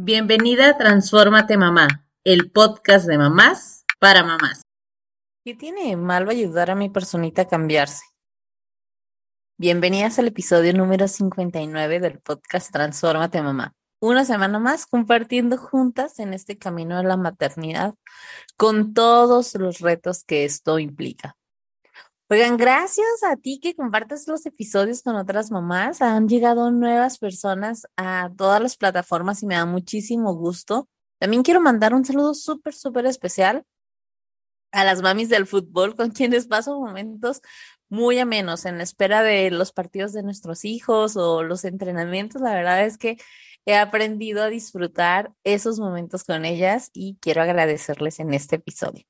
Bienvenida a Transfórmate Mamá, el podcast de mamás para mamás. ¿Qué tiene malo ayudar a mi personita a cambiarse? Bienvenidas al episodio número 59 del podcast Transfórmate Mamá. Una semana más compartiendo juntas en este camino de la maternidad con todos los retos que esto implica. Oigan, gracias a ti que compartes los episodios con otras mamás. Han llegado nuevas personas a todas las plataformas y me da muchísimo gusto. También quiero mandar un saludo súper, súper especial a las mamis del fútbol con quienes paso momentos muy amenos en la espera de los partidos de nuestros hijos o los entrenamientos. La verdad es que he aprendido a disfrutar esos momentos con ellas y quiero agradecerles en este episodio.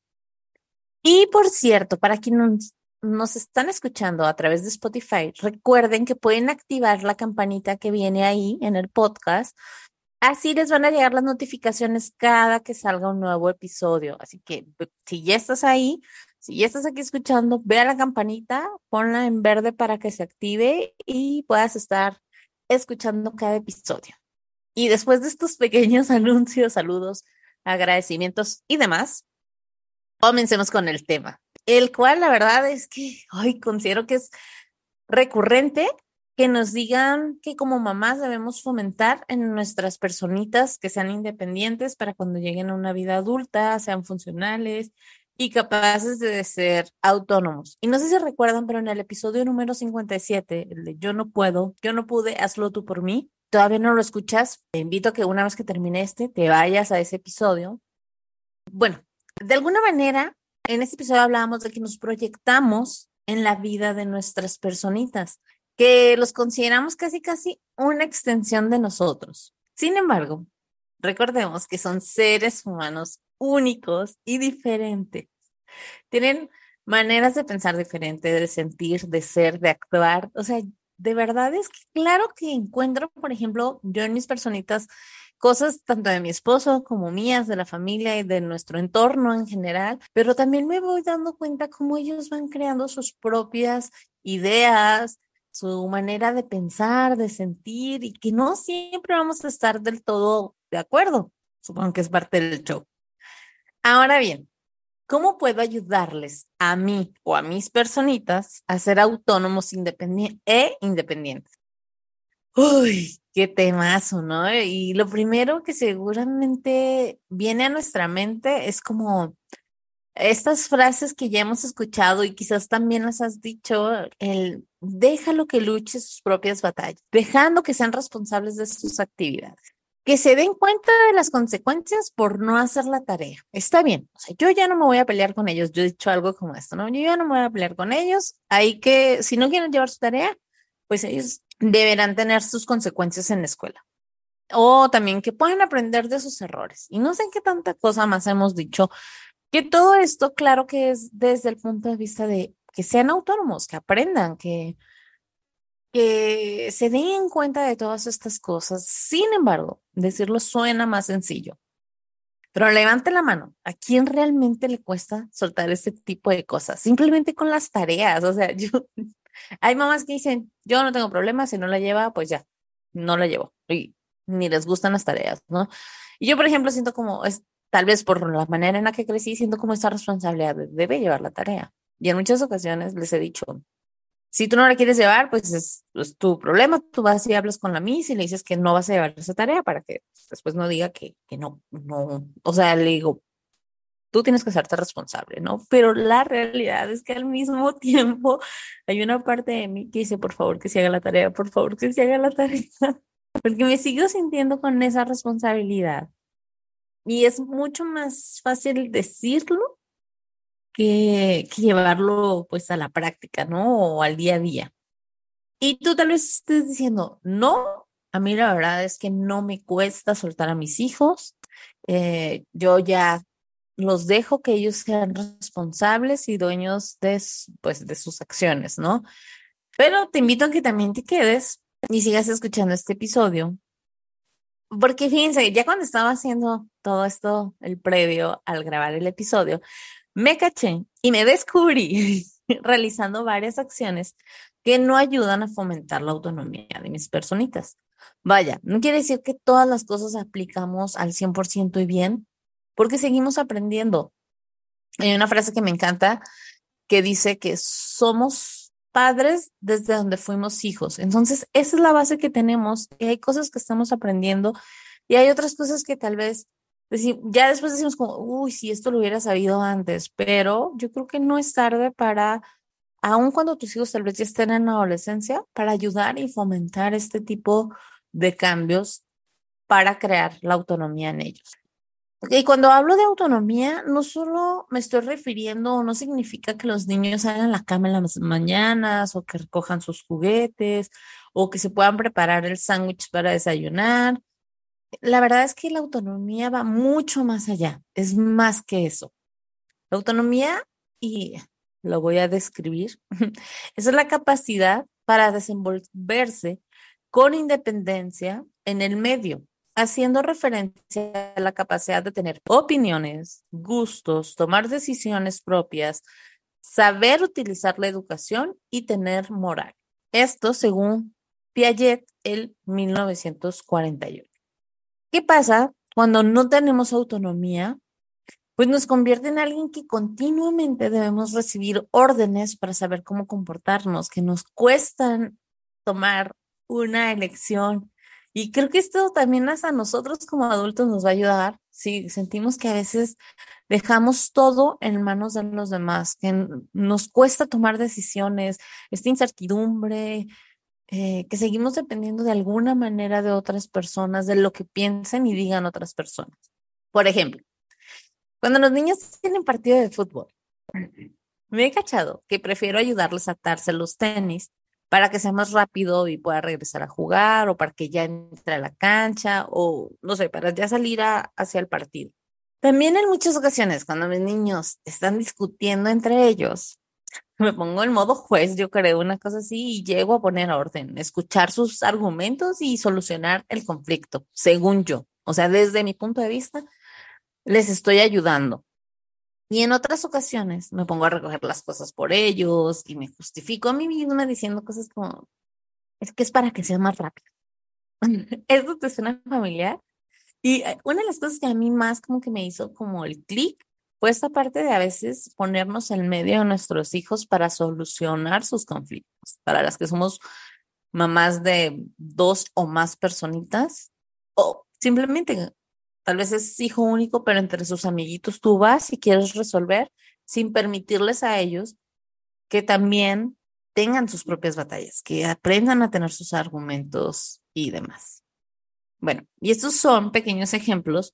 Y por cierto, para quienes nos están escuchando a través de Spotify, recuerden que pueden activar la campanita que viene ahí en el podcast. Así les van a llegar las notificaciones cada que salga un nuevo episodio. Así que si ya estás ahí, si ya estás aquí escuchando, ve a la campanita, ponla en verde para que se active y puedas estar escuchando cada episodio. Y después de estos pequeños anuncios, saludos, agradecimientos y demás, comencemos con el tema el cual la verdad es que hoy considero que es recurrente que nos digan que como mamás debemos fomentar en nuestras personitas que sean independientes para cuando lleguen a una vida adulta, sean funcionales y capaces de ser autónomos. Y no sé si recuerdan, pero en el episodio número 57, el de Yo no puedo, yo no pude, hazlo tú por mí, todavía no lo escuchas, te invito a que una vez que termine este, te vayas a ese episodio. Bueno, de alguna manera en este episodio hablábamos de que nos proyectamos en la vida de nuestras personitas, que los consideramos casi, casi una extensión de nosotros. Sin embargo, recordemos que son seres humanos únicos y diferentes. Tienen maneras de pensar diferentes, de sentir, de ser, de actuar. O sea, de verdad es que claro que encuentro, por ejemplo, yo en mis personitas cosas tanto de mi esposo como mías, de la familia y de nuestro entorno en general, pero también me voy dando cuenta cómo ellos van creando sus propias ideas, su manera de pensar, de sentir y que no siempre vamos a estar del todo de acuerdo. Supongo que es parte del show. Ahora bien, ¿cómo puedo ayudarles a mí o a mis personitas a ser autónomos e independientes? Uy, qué temazo, ¿no? Y lo primero que seguramente viene a nuestra mente es como estas frases que ya hemos escuchado y quizás también las has dicho, el déjalo que luche sus propias batallas, dejando que sean responsables de sus actividades, que se den cuenta de las consecuencias por no hacer la tarea. Está bien, o sea, yo ya no me voy a pelear con ellos, yo he dicho algo como esto, ¿no? Yo ya no me voy a pelear con ellos, hay que, si no quieren llevar su tarea, pues ellos deberán tener sus consecuencias en la escuela. O también que puedan aprender de sus errores. Y no sé qué tanta cosa más hemos dicho, que todo esto, claro que es desde el punto de vista de que sean autónomos, que aprendan, que, que se den cuenta de todas estas cosas. Sin embargo, decirlo suena más sencillo. Pero levante la mano. ¿A quién realmente le cuesta soltar ese tipo de cosas? Simplemente con las tareas. O sea, yo, hay mamás que dicen, yo no tengo problema, si no la lleva, pues ya, no la llevo. Y ni les gustan las tareas, ¿no? Y yo, por ejemplo, siento como, es, tal vez por la manera en la que crecí, siento como esta responsabilidad de, debe llevar la tarea. Y en muchas ocasiones les he dicho, si tú no la quieres llevar, pues es, tu problema. Tú vas y hablas con la Miss y le dices que no vas a llevar esa tarea para que después no diga que, que no, no. O sea, le digo, tú tienes que hacerte responsable, ¿no? Pero la realidad es que al mismo tiempo hay una parte de mí que dice, por favor, que se haga la tarea, por favor, que se haga la tarea, porque me sigo sintiendo con esa responsabilidad. Y es mucho más fácil decirlo que, que llevarlo pues a la práctica, ¿no? O al día a día. Y tú tal vez estés diciendo, no, a mí la verdad es que no me cuesta soltar a mis hijos. Eh, yo ya los dejo que ellos sean responsables y dueños de, pues, de sus acciones, ¿no? Pero te invito a que también te quedes y sigas escuchando este episodio. Porque fíjense, ya cuando estaba haciendo todo esto, el previo al grabar el episodio, me caché y me descubrí realizando varias acciones que no ayudan a fomentar la autonomía de mis personitas. Vaya, no quiere decir que todas las cosas aplicamos al 100% y bien, porque seguimos aprendiendo. Hay una frase que me encanta que dice que somos padres desde donde fuimos hijos. Entonces, esa es la base que tenemos y hay cosas que estamos aprendiendo y hay otras cosas que tal vez ya después decimos como, uy, si esto lo hubiera sabido antes, pero yo creo que no es tarde para, aun cuando tus hijos tal vez ya estén en la adolescencia, para ayudar y fomentar este tipo de cambios para crear la autonomía en ellos. Y cuando hablo de autonomía, no solo me estoy refiriendo, no significa que los niños hagan la cama en las mañanas o que recojan sus juguetes o que se puedan preparar el sándwich para desayunar. La verdad es que la autonomía va mucho más allá, es más que eso. La autonomía, y lo voy a describir, es la capacidad para desenvolverse con independencia en el medio, haciendo referencia a la capacidad de tener opiniones, gustos, tomar decisiones propias, saber utilizar la educación y tener moral. Esto según Piaget el 1948. ¿Qué pasa cuando no tenemos autonomía? Pues nos convierte en alguien que continuamente debemos recibir órdenes para saber cómo comportarnos, que nos cuestan tomar una elección, y creo que esto también hasta nosotros como adultos nos va a ayudar si sentimos que a veces dejamos todo en manos de los demás, que nos cuesta tomar decisiones, esta incertidumbre, eh, que seguimos dependiendo de alguna manera de otras personas, de lo que piensen y digan otras personas. Por ejemplo, cuando los niños tienen partido de fútbol, me he cachado que prefiero ayudarles a atarse los tenis para que sea más rápido y pueda regresar a jugar o para que ya entre a la cancha o no sé, para ya salir hacia el partido. También en muchas ocasiones cuando mis niños están discutiendo entre ellos, me pongo en modo juez, yo creo, una cosa así, y llego a poner orden, escuchar sus argumentos y solucionar el conflicto, según yo. O sea, desde mi punto de vista, les estoy ayudando. Y en otras ocasiones me pongo a recoger las cosas por ellos y me justifico a mí misma diciendo cosas como, es que es para que sea más rápido. ¿Eso te suena familiar? Y eh, una de las cosas que a mí más como que me hizo como el clic fue esta parte de a veces ponernos en medio de nuestros hijos para solucionar sus conflictos. Para las que somos mamás de dos o más personitas o simplemente Tal vez es hijo único, pero entre sus amiguitos tú vas y quieres resolver sin permitirles a ellos que también tengan sus propias batallas, que aprendan a tener sus argumentos y demás. Bueno, y estos son pequeños ejemplos,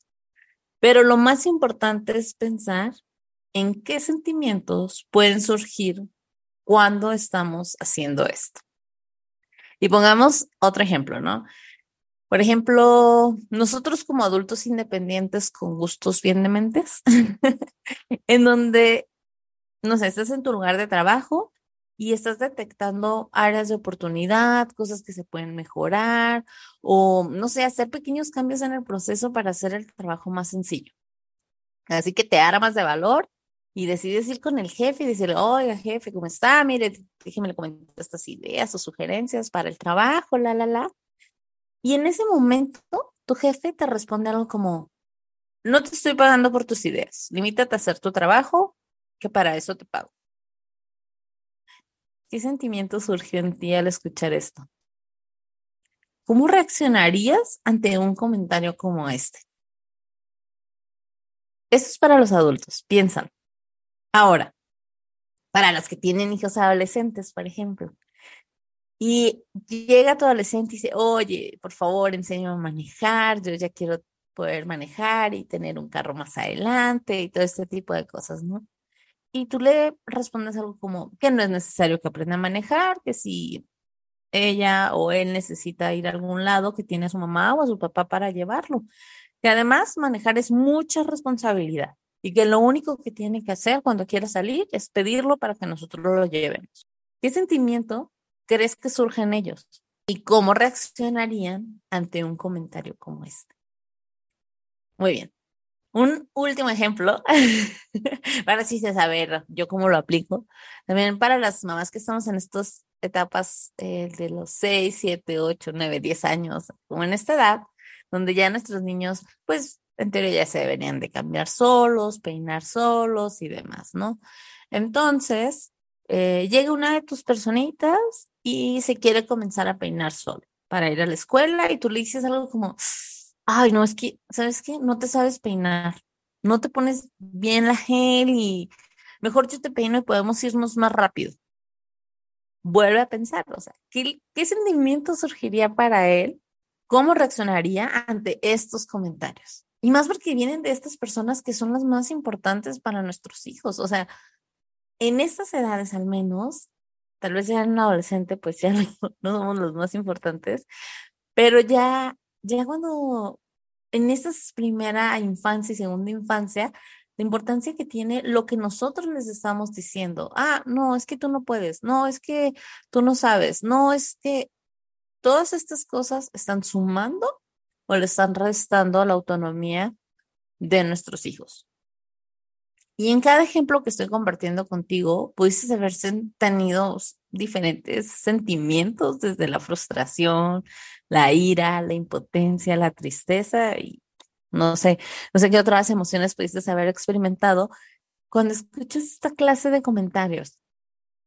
pero lo más importante es pensar en qué sentimientos pueden surgir cuando estamos haciendo esto. Y pongamos otro ejemplo, ¿no? Por ejemplo, nosotros como adultos independientes con gustos bien dementes, en donde, no sé, estás en tu lugar de trabajo y estás detectando áreas de oportunidad, cosas que se pueden mejorar o, no sé, hacer pequeños cambios en el proceso para hacer el trabajo más sencillo. Así que te armas de valor y decides ir con el jefe y decirle, oiga, jefe, ¿cómo está? Mire, déjeme le comentar estas ideas o sugerencias para el trabajo, la, la, la. Y en ese momento, tu jefe te responde algo como, no te estoy pagando por tus ideas, limítate a hacer tu trabajo, que para eso te pago. ¿Qué sentimiento surgió en ti al escuchar esto? ¿Cómo reaccionarías ante un comentario como este? Esto es para los adultos, piensan. Ahora, para los que tienen hijos adolescentes, por ejemplo, y llega tu adolescente y dice, oye, por favor, enséñame a manejar, yo ya quiero poder manejar y tener un carro más adelante y todo este tipo de cosas, ¿no? Y tú le respondes algo como que no es necesario que aprenda a manejar, que si ella o él necesita ir a algún lado, que tiene a su mamá o a su papá para llevarlo. Que además manejar es mucha responsabilidad y que lo único que tiene que hacer cuando quiera salir es pedirlo para que nosotros lo llevemos. ¿Qué sentimiento crees que surgen ellos? ¿Y cómo reaccionarían ante un comentario como este? Muy bien. Un último ejemplo, para así se saber yo cómo lo aplico. También para las mamás que estamos en estos etapas eh, de los 6, 7, 8, 9, 10 años, como en esta edad, donde ya nuestros niños, pues en teoría ya se deberían de cambiar solos, peinar solos y demás, ¿no? Entonces, eh, llega una de tus personitas y se quiere comenzar a peinar solo para ir a la escuela y tú le dices algo como, ay, no, es que, ¿sabes qué? No te sabes peinar, no te pones bien la gel y mejor yo te peino y podemos irnos más rápido. Vuelve a pensar, o sea, ¿qué, qué sentimiento surgiría para él? ¿Cómo reaccionaría ante estos comentarios? Y más porque vienen de estas personas que son las más importantes para nuestros hijos. O sea, en estas edades al menos, tal vez ya en un adolescente, pues ya no, somos los más importantes, pero ya, ya cuando en esta primera infancia y segunda infancia, la importancia que tiene lo que nosotros les estamos diciendo. Ah, no, es que tú no puedes, no, es que tú no sabes, no, es que todas estas cosas están sumando o le están restando la autonomía de nuestros hijos. Y en cada ejemplo que estoy compartiendo contigo, pudiste haber tenido diferentes sentimientos, desde la frustración, la ira, la impotencia, la tristeza y no sé, no sé qué otras emociones pudiste haber experimentado cuando escuchas esta clase de comentarios.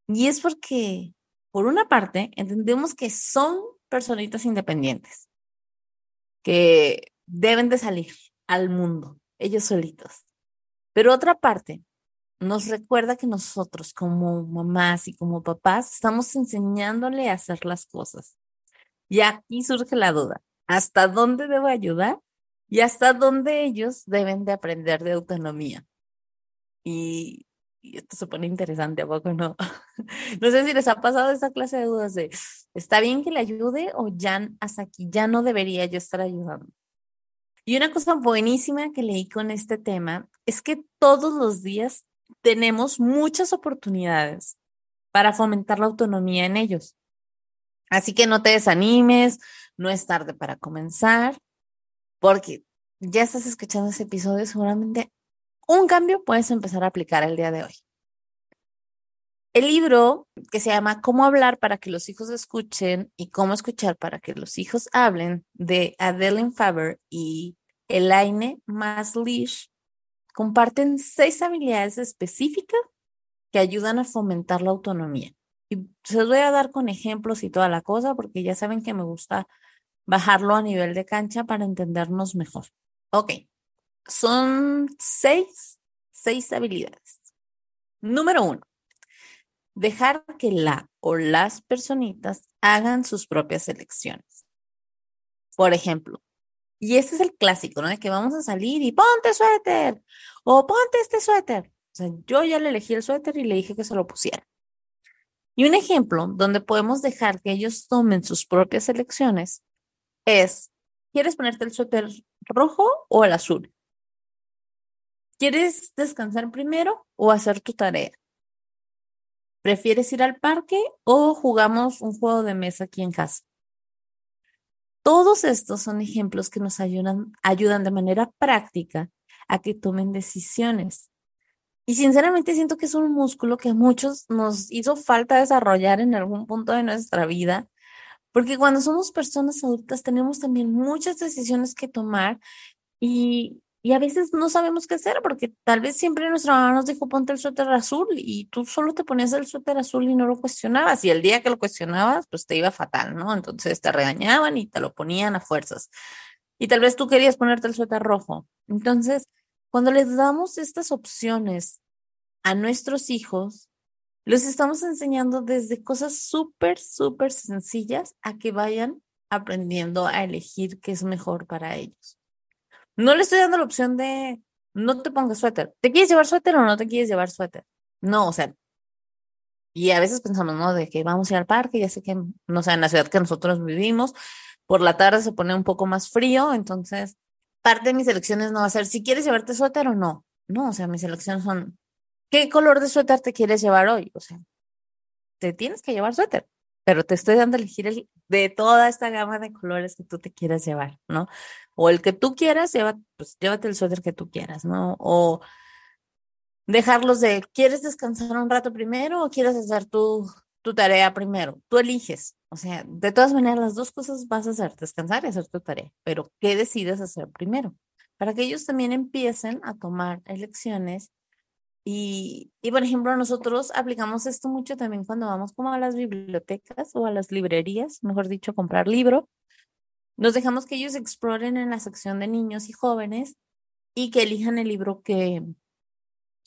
Y es porque, por una parte, entendemos que son personitas independientes, que deben de salir al mundo, ellos solitos. Pero otra parte nos recuerda que nosotros como mamás y como papás estamos enseñándole a hacer las cosas. Y aquí surge la duda, ¿hasta dónde debo ayudar? Y hasta dónde ellos deben de aprender de autonomía. Y, esto se pone interesante, ¿a poco no? no sé si les ha pasado esa clase de dudas de, ¿está bien que le ayude o ya hasta aquí ya no debería yo estar ayudando? Y una cosa buenísima que leí con este tema es que todos los días tenemos muchas oportunidades para fomentar la autonomía en ellos. Así que no te desanimes, no es tarde para comenzar, porque ya estás escuchando ese episodio, seguramente un cambio puedes empezar a aplicar el día de hoy. El libro que se llama Cómo hablar para que los hijos escuchen y cómo escuchar para que los hijos hablen de Adeline Faber y Elaine Maslish comparten seis habilidades específicas que ayudan a fomentar la autonomía. Y se los voy a dar con ejemplos y toda la cosa porque ya saben que me gusta bajarlo a nivel de cancha para entendernos mejor. Ok, son seis, seis habilidades. Número uno, dejar que la o las personitas hagan sus propias elecciones. Por ejemplo, y este es el clásico, ¿no? De que vamos a salir y ponte suéter o ponte este suéter. O sea, yo ya le elegí el suéter y le dije que se lo pusiera. Y un ejemplo donde podemos dejar que ellos tomen sus propias elecciones es, ¿quieres ponerte el suéter rojo o el azul? ¿Quieres descansar primero o hacer tu tarea? ¿Prefieres ir al parque o jugamos un juego de mesa aquí en casa? Todos estos son ejemplos que nos ayudan, ayudan de manera práctica a que tomen decisiones. Y sinceramente siento que es un músculo que a muchos nos hizo falta desarrollar en algún punto de nuestra vida, porque cuando somos personas adultas tenemos también muchas decisiones que tomar y y a veces no sabemos qué hacer porque tal vez siempre nuestra mamá nos dijo ponte el suéter azul y tú solo te ponías el suéter azul y no lo cuestionabas. Y el día que lo cuestionabas, pues te iba fatal, ¿no? Entonces te regañaban y te lo ponían a fuerzas. Y tal vez tú querías ponerte el suéter rojo. Entonces, cuando les damos estas opciones a nuestros hijos, los estamos enseñando desde cosas súper, súper sencillas a que vayan aprendiendo a elegir qué es mejor para ellos. No le estoy dando la opción de no te pongas suéter. ¿Te quieres llevar suéter o no te quieres llevar suéter? No, o sea, y a veces pensamos, ¿no? De que vamos a ir al parque, ya sé que, no sé, en la ciudad que nosotros vivimos, por la tarde se pone un poco más frío, entonces parte de mis elecciones no va a ser si quieres llevarte suéter o no. No, o sea, mis elecciones son, ¿qué color de suéter te quieres llevar hoy? O sea, te tienes que llevar suéter pero te estoy dando a elegir el, de toda esta gama de colores que tú te quieras llevar, ¿no? O el que tú quieras, lleva, pues llévate el suéter que tú quieras, ¿no? O dejarlos de, ¿quieres descansar un rato primero o quieres hacer tu, tu tarea primero, tú eliges. O sea, de todas maneras, las dos cosas vas a hacer, descansar y hacer tu tarea, pero ¿qué decides hacer primero? Para que ellos también empiecen a tomar elecciones. Y, y, por ejemplo, nosotros aplicamos esto mucho también cuando vamos como a las bibliotecas o a las librerías, mejor dicho, comprar libro. Nos dejamos que ellos exploren en la sección de niños y jóvenes y que elijan el libro que,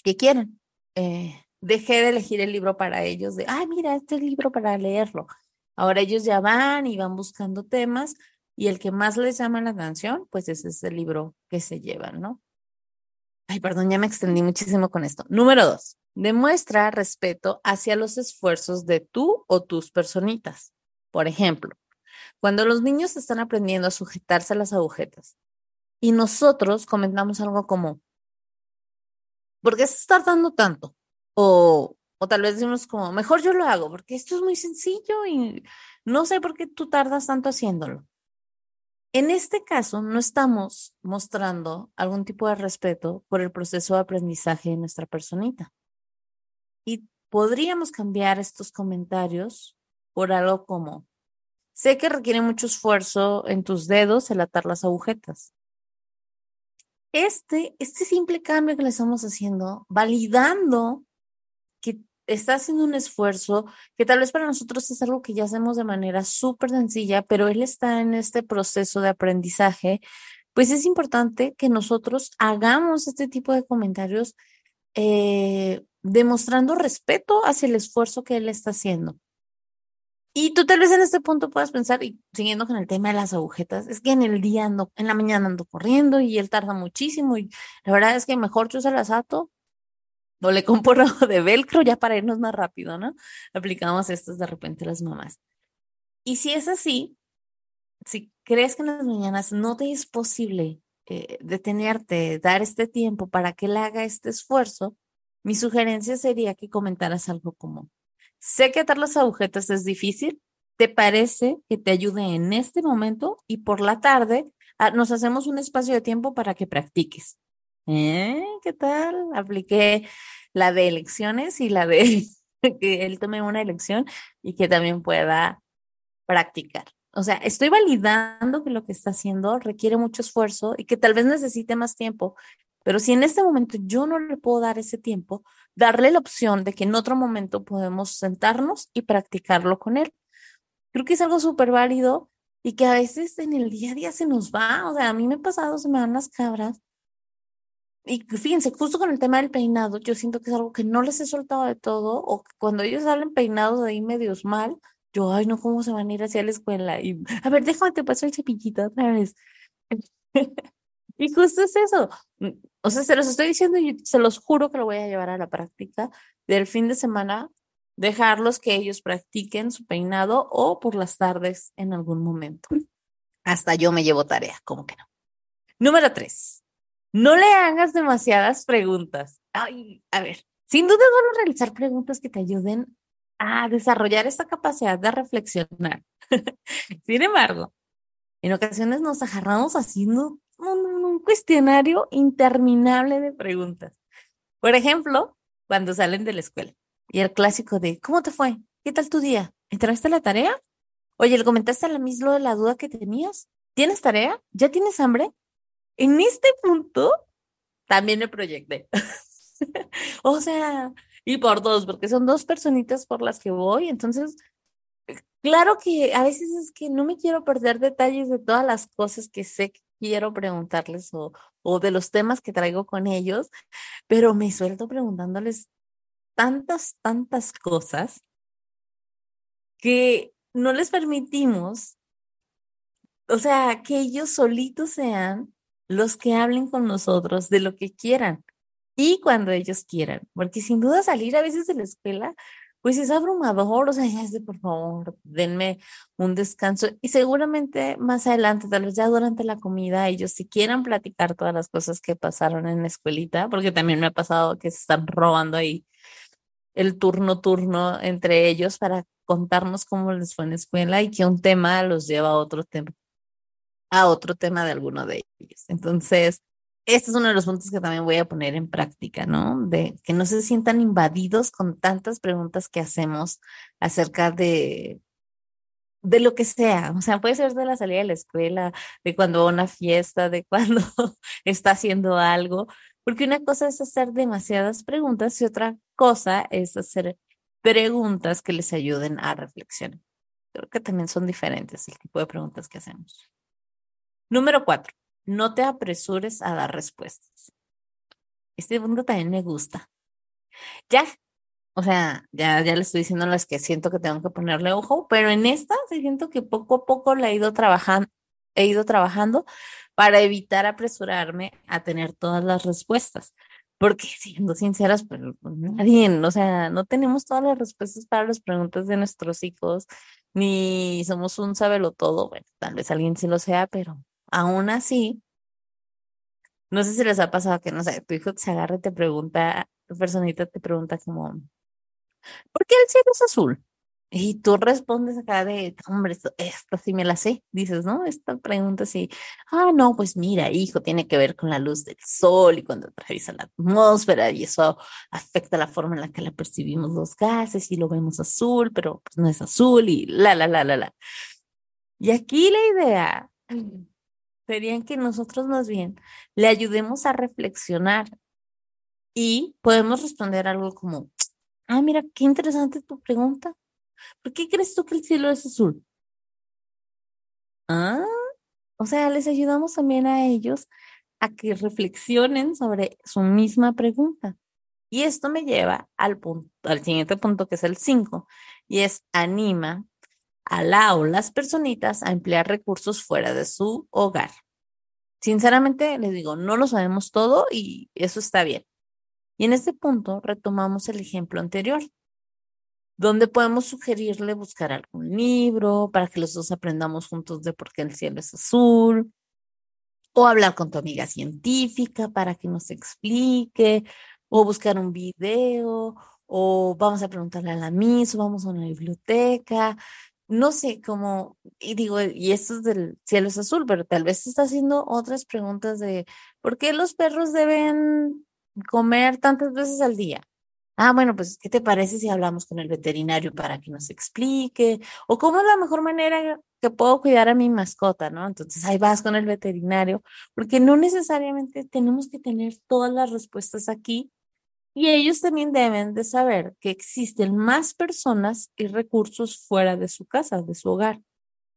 que quieran. Eh, dejé de elegir el libro para ellos, de, ay, mira, este libro para leerlo. Ahora ellos ya van y van buscando temas y el que más les llama la atención, pues ese es el libro que se llevan, ¿no? Ay, perdón, ya me extendí muchísimo con esto. Número dos, demuestra respeto hacia los esfuerzos de tú o tus personitas. Por ejemplo, cuando los niños están aprendiendo a sujetarse a las agujetas y nosotros comentamos algo como, ¿por qué se está tardando tanto? O, o tal vez decimos como, mejor yo lo hago, porque esto es muy sencillo y no sé por qué tú tardas tanto haciéndolo. En este caso, no estamos mostrando algún tipo de respeto por el proceso de aprendizaje de nuestra personita. Y podríamos cambiar estos comentarios por algo como, sé que requiere mucho esfuerzo en tus dedos el atar las agujetas. Este, este simple cambio que le estamos haciendo, validando que está haciendo un esfuerzo que tal vez para nosotros es algo que ya hacemos de manera súper sencilla, pero él está en este proceso de aprendizaje, pues es importante que nosotros hagamos este tipo de comentarios eh, demostrando respeto hacia el esfuerzo que él está haciendo. Y tú tal vez en este punto puedas pensar, y siguiendo con el tema de las agujetas, es que en el día ando, en la mañana ando corriendo y él tarda muchísimo y la verdad es que mejor yo se las ato o le compro de velcro ya para irnos más rápido, ¿no? Aplicamos estos de repente las mamás. Y si es así, si crees que en las mañanas no te es posible eh, detenerte, dar este tiempo para que él haga este esfuerzo, mi sugerencia sería que comentaras algo como, sé que atar las agujetas es difícil, ¿te parece que te ayude en este momento y por la tarde ah, nos hacemos un espacio de tiempo para que practiques? ¿Eh? ¿Qué tal? Apliqué la de elecciones y la de que él tome una elección y que también pueda practicar. O sea, estoy validando que lo que está haciendo requiere mucho esfuerzo y que tal vez necesite más tiempo, pero si en este momento yo no le puedo dar ese tiempo, darle la opción de que en otro momento podemos sentarnos y practicarlo con él. Creo que es algo súper válido y que a veces en el día a día se nos va. O sea, a mí me ha pasado, se me van las cabras y fíjense, justo con el tema del peinado, yo siento que es algo que no les he soltado de todo, o cuando ellos salen peinados de ahí medios mal, yo, ay, no, ¿cómo se van a ir hacia la escuela? Y, a ver, déjame te paso el cepillito otra vez. y justo es eso. O sea, se los estoy diciendo y se los juro que lo voy a llevar a la práctica del fin de semana, dejarlos que ellos practiquen su peinado o por las tardes en algún momento. Hasta yo me llevo tarea, como que no. Número tres no le hagas demasiadas preguntas. Ay, a ver, sin duda es bueno realizar preguntas que te ayuden a desarrollar esta capacidad de reflexionar. sin embargo, en ocasiones nos agarramos haciendo un, cuestionario interminable de preguntas. Por ejemplo, cuando salen de la escuela y el clásico de ¿cómo te fue? ¿Qué tal tu día? ¿Entraste a la tarea? Oye, ¿le comentaste a la misma la duda que tenías? ¿Tienes tarea? ¿Ya tienes hambre? En este punto también me proyecté. o sea, y por dos, porque son dos personitas por las que voy, entonces, claro que a veces es que no me quiero perder detalles de todas las cosas que sé quiero preguntarles o, o de los temas que traigo con ellos, pero me suelto preguntándoles tantas, tantas cosas que no les permitimos, o sea, que ellos solitos sean los que hablen con nosotros de lo que quieran y cuando ellos quieran, porque sin duda salir a veces de la escuela, pues es abrumador, o sea, ya es de por favor, denme un descanso y seguramente más adelante, tal vez ya durante la comida, ellos si quieran platicar todas las cosas que pasaron en la escuelita, porque también me ha pasado que se están robando ahí el turno turno entre ellos para contarnos cómo les fue en la escuela y que un tema los lleva a otro tema a otro tema de alguno de ellos. Entonces, este es uno de los puntos que también voy a poner en práctica, ¿no? De que no se sientan invadidos con tantas preguntas que hacemos acerca de, de lo que sea. O sea, puede ser de la salida de la escuela, de cuando va a una fiesta, de cuando está haciendo algo, porque una cosa es hacer demasiadas preguntas y otra cosa es hacer preguntas que les ayuden a reflexionar. Creo que también son diferentes el tipo de preguntas que hacemos. Número cuatro, no te apresures a dar respuestas. Este punto también me gusta. Ya, o sea, ya, ya le estoy diciendo las que siento que tengo que ponerle ojo, pero en esta siento que poco a poco la he ido trabajando, he ido trabajando para evitar apresurarme a tener todas las respuestas. Porque siendo sinceras, pues nadie, o sea, no tenemos todas las respuestas para las preguntas de nuestros hijos, ni somos un sabelo todo. Bueno, tal vez alguien sí lo sea, pero aún así, no sé si les ha pasado que, no sé, tu hijo se agarra y te pregunta, tu personita te pregunta como, ¿por qué el cielo es azul? Y tú respondes acá de, hombre, esto, esto sí me la sé, dices, ¿no? Esta pregunta sí, ah, no, pues mira, hijo, tiene que ver con la luz del sol y cuando atraviesa la atmósfera y eso afecta la forma en la que la percibimos los gases y lo vemos azul, pero pues no es azul y la, la, la, la, la. Y aquí la idea sería que nosotros más bien le ayudemos a reflexionar y podemos responder algo como, ah, mira, qué interesante tu pregunta ¿Por qué crees tú que el cielo es azul? Ah, o sea, les ayudamos también a ellos a que reflexionen sobre su misma pregunta. Y esto me lleva al, punto, al siguiente punto, que es el 5, y es anima la o las personitas a emplear recursos fuera de su hogar. Sinceramente, les digo, no lo sabemos todo y eso está bien. Y en este punto retomamos el ejemplo anterior donde podemos sugerirle buscar algún libro para que los dos aprendamos juntos de por qué el cielo es azul, o hablar con tu amiga científica para que nos explique, o buscar un video, o vamos a preguntarle a la Miss, o vamos a una biblioteca, no sé cómo, y digo, y esto es del cielo es azul, pero tal vez está haciendo otras preguntas de por qué los perros deben comer tantas veces al día Ah, bueno, pues, ¿qué te parece si hablamos con el veterinario para que nos explique? O cómo es la mejor manera que puedo cuidar a mi mascota, ¿no? Entonces ahí vas con el veterinario, porque no necesariamente tenemos que tener todas las respuestas aquí. Y ellos también deben de saber que existen más personas y recursos fuera de su casa, de su hogar,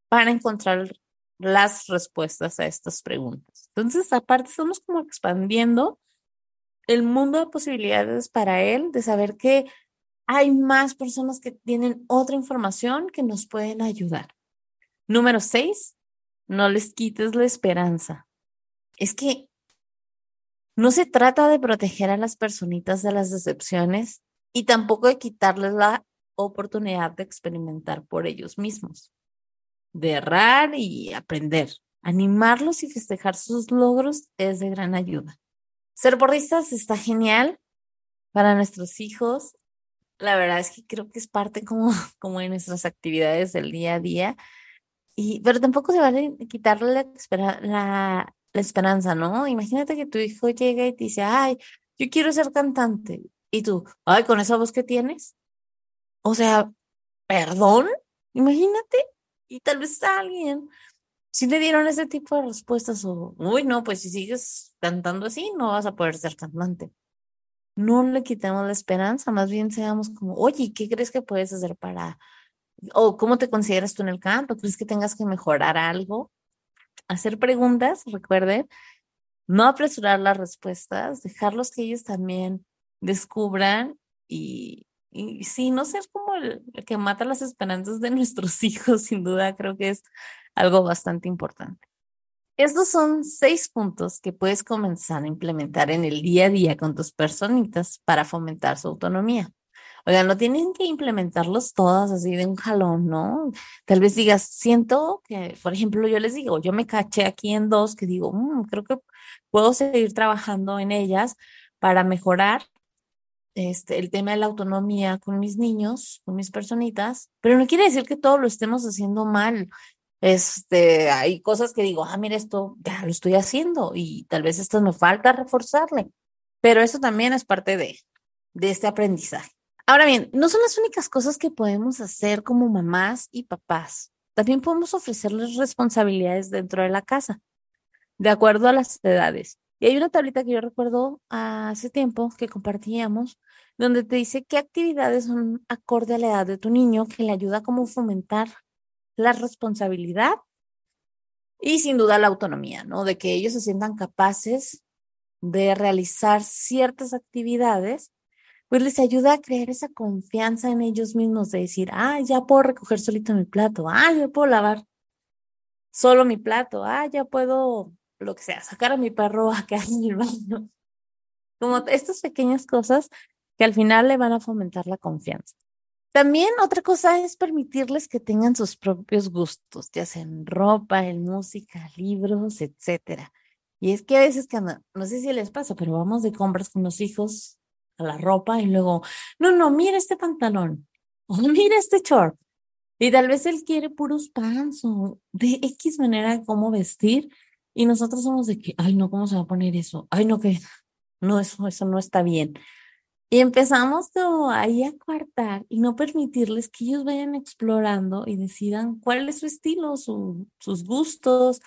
para encontrar las respuestas a estas preguntas. Entonces, aparte, estamos como expandiendo el mundo de posibilidades para él, de saber que hay más personas que tienen otra información que nos pueden ayudar. Número seis, no les quites la esperanza. Es que no se trata de proteger a las personitas de las decepciones y tampoco de quitarles la oportunidad de experimentar por ellos mismos, de errar y aprender. Animarlos y festejar sus logros es de gran ayuda. Ser bordistas está genial para nuestros hijos. La verdad es que creo que es parte como, como de nuestras actividades del día a día. Y, pero tampoco se vale quitarle la, la, la esperanza, ¿no? Imagínate que tu hijo llega y te dice, ay, yo quiero ser cantante. Y tú, ay, con esa voz que tienes. O sea, perdón, imagínate. Y tal vez alguien si le dieron ese tipo de respuestas o, uy, no, pues si sigues cantando así, no vas a poder ser cantante. No le quitemos la esperanza, más bien seamos como, oye, ¿qué crees que puedes hacer para, o cómo te consideras tú en el canto? ¿Crees que tengas que mejorar algo? Hacer preguntas, recuerden, no apresurar las respuestas, dejarlos que ellos también descubran y, sí, no ser como el que mata las esperanzas de nuestros hijos, sin duda, creo que es algo bastante importante. Estos son seis puntos que puedes comenzar a implementar en el día a día con tus personitas para fomentar su autonomía. Oigan, no tienen que implementarlos todos así de un jalón, ¿no? Tal vez digas, siento que, por ejemplo, yo les digo, yo me caché aquí en dos que digo, mm, creo que puedo seguir trabajando en ellas para mejorar este, el tema de la autonomía con mis niños, con mis personitas, pero no quiere decir que todo lo estemos haciendo mal Este, hay cosas que digo, ah, mira, esto ya lo estoy haciendo y tal vez esto me falta reforzarle, pero eso también es parte de, de este aprendizaje. Ahora bien, no son las únicas cosas que podemos hacer como mamás y papás. También podemos ofrecerles responsabilidades dentro de la casa, de acuerdo a las edades. Y hay una tablita que yo recuerdo hace tiempo que compartíamos, donde te dice qué actividades son acorde a la edad de tu niño, que le ayuda como fomentar la responsabilidad y sin duda la autonomía, ¿no? De que ellos se sientan capaces de realizar ciertas actividades, pues les ayuda a crear esa confianza en ellos mismos de decir, ah, ya puedo recoger solito mi plato, ah, ya puedo lavar solo mi plato, ah, ya puedo, lo que sea, sacar a mi perro a que en el baño. Como estas pequeñas cosas que al final le van a fomentar la confianza. También otra cosa es permitirles que tengan sus propios gustos, ya sea en ropa, música, libros, etcétera. Y es que a veces cuando, no sé si les pasa, pero vamos de compras con los hijos la ropa y luego, no, no, mira este pantalón, o mira este short. Y tal vez él quiere puros pants o de X manera cómo vestir. Y nosotros somos de que, ay, no, ¿cómo se va a poner eso? Ay, no, que no, eso, eso no está bien. Y empezamos como ahí a cuartar y no permitirles que ellos vayan explorando y decidan cuál es su estilo, sus gustos,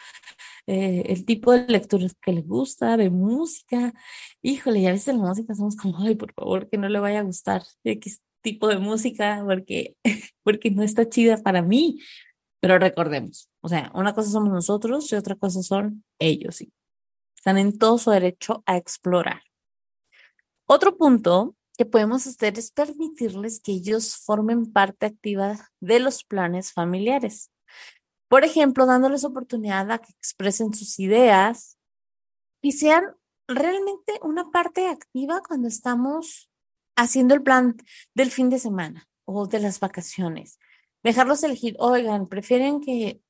eh, el tipo de lectura que les gusta, de música. Híjole, y a veces la música somos como, ay, por favor, que no le vaya a gustar X tipo de música porque, porque no está chida para mí. Pero recordemos, o sea, una cosa somos nosotros y otra cosa son ellos. Están en todo su derecho a explorar. Otro punto que podemos hacer es permitirles que ellos formen parte activa de los planes familiares. Por ejemplo, dándoles oportunidad a que expresen sus ideas y sean realmente una parte activa cuando estamos haciendo el plan del fin de semana o de las vacaciones. Dejarlos elegir, oigan, prefieren que,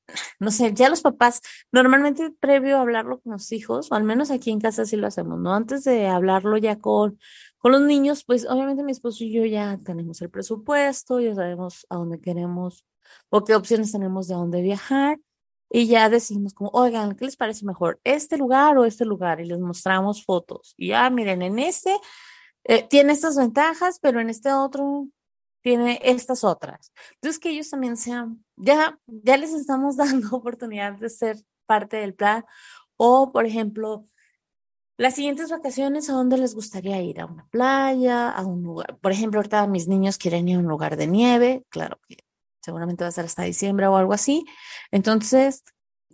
no sé, ya los papás, normalmente previo a hablarlo con los hijos, o al menos aquí en casa sí lo hacemos, ¿no? Antes de hablarlo ya con con los niños, pues obviamente mi esposo y yo ya tenemos el presupuesto, ya sabemos a dónde queremos o qué opciones tenemos de dónde viajar y ya decimos como, oigan, ¿qué les parece mejor? ¿Este lugar o este lugar? Y les mostramos fotos. Y ya, miren, en este eh, tiene estas ventajas, pero en este otro tiene estas otras. Entonces, que ellos también sean, ya, ya les estamos dando oportunidad de ser parte del plan. O, por ejemplo, las siguientes vacaciones, ¿a dónde les gustaría ir? ¿A una playa? ¿A un lugar? Por ejemplo, ahorita mis niños quieren ir a un lugar de nieve, claro que seguramente va a ser hasta diciembre o algo así. Entonces,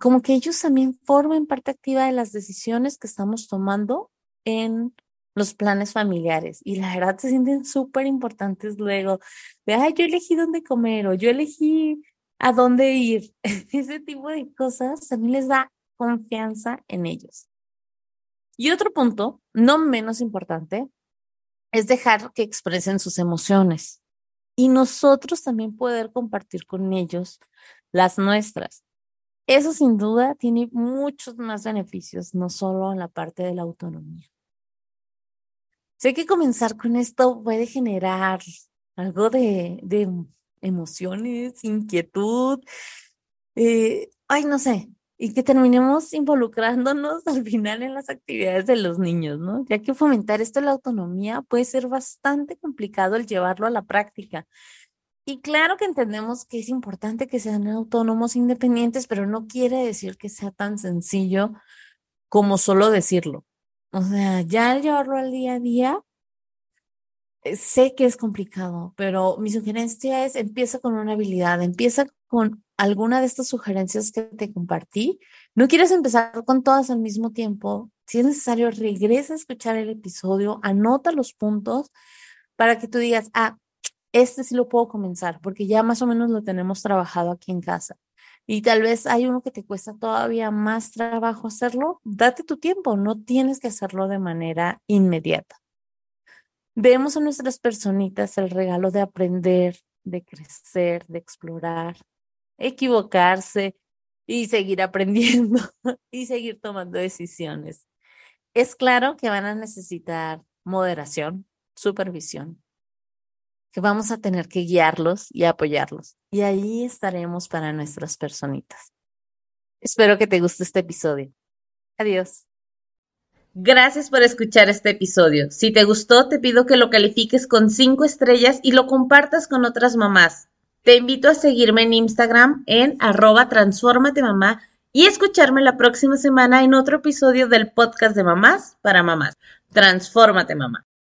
como que ellos también formen parte activa de las decisiones que estamos tomando en los planes familiares. Y la verdad se sienten súper importantes luego de, yo elegí dónde comer o yo elegí a dónde ir. Ese tipo de cosas también les da confianza en ellos. Y otro punto, no menos importante, es dejar que expresen sus emociones y nosotros también poder compartir con ellos las nuestras. Eso sin duda tiene muchos más beneficios, no solo en la parte de la autonomía. Sé que comenzar con esto puede generar algo de, emociones, inquietud, eh, ay, no sé, y que terminemos involucrándonos al final en las actividades de los niños, ¿no? Ya que fomentar esto de la autonomía puede ser bastante complicado el llevarlo a la práctica. Y claro que entendemos que es importante que sean autónomos independientes, pero no quiere decir que sea tan sencillo como solo decirlo. O sea, ya al llevarlo al día a día, eh, sé que es complicado, pero mi sugerencia es empieza con una habilidad, empieza con alguna de estas sugerencias que te compartí. No quieres empezar con todas al mismo tiempo. Si es necesario, regresa a escuchar el episodio, anota los puntos para que tú digas, ah, este sí lo puedo comenzar, porque ya más o menos lo tenemos trabajado aquí en casa. Y tal vez hay uno que te cuesta todavía más trabajo hacerlo, date tu tiempo, no tienes que hacerlo de manera inmediata. Vemos a nuestras personitas el regalo de aprender, de crecer, de explorar, equivocarse y seguir aprendiendo y seguir tomando decisiones. Es claro que van a necesitar moderación, supervisión, que vamos a tener que guiarlos y apoyarlos. Y ahí estaremos para nuestras personitas. Espero que te guste este episodio. Adiós. Gracias por escuchar este episodio. Si te gustó, te pido que lo califiques con 5 estrellas y lo compartas con otras mamás. Te invito a seguirme en Instagram en arroba mamá y escucharme la próxima semana en otro episodio del podcast de mamás para mamás. Transfórmate mamá.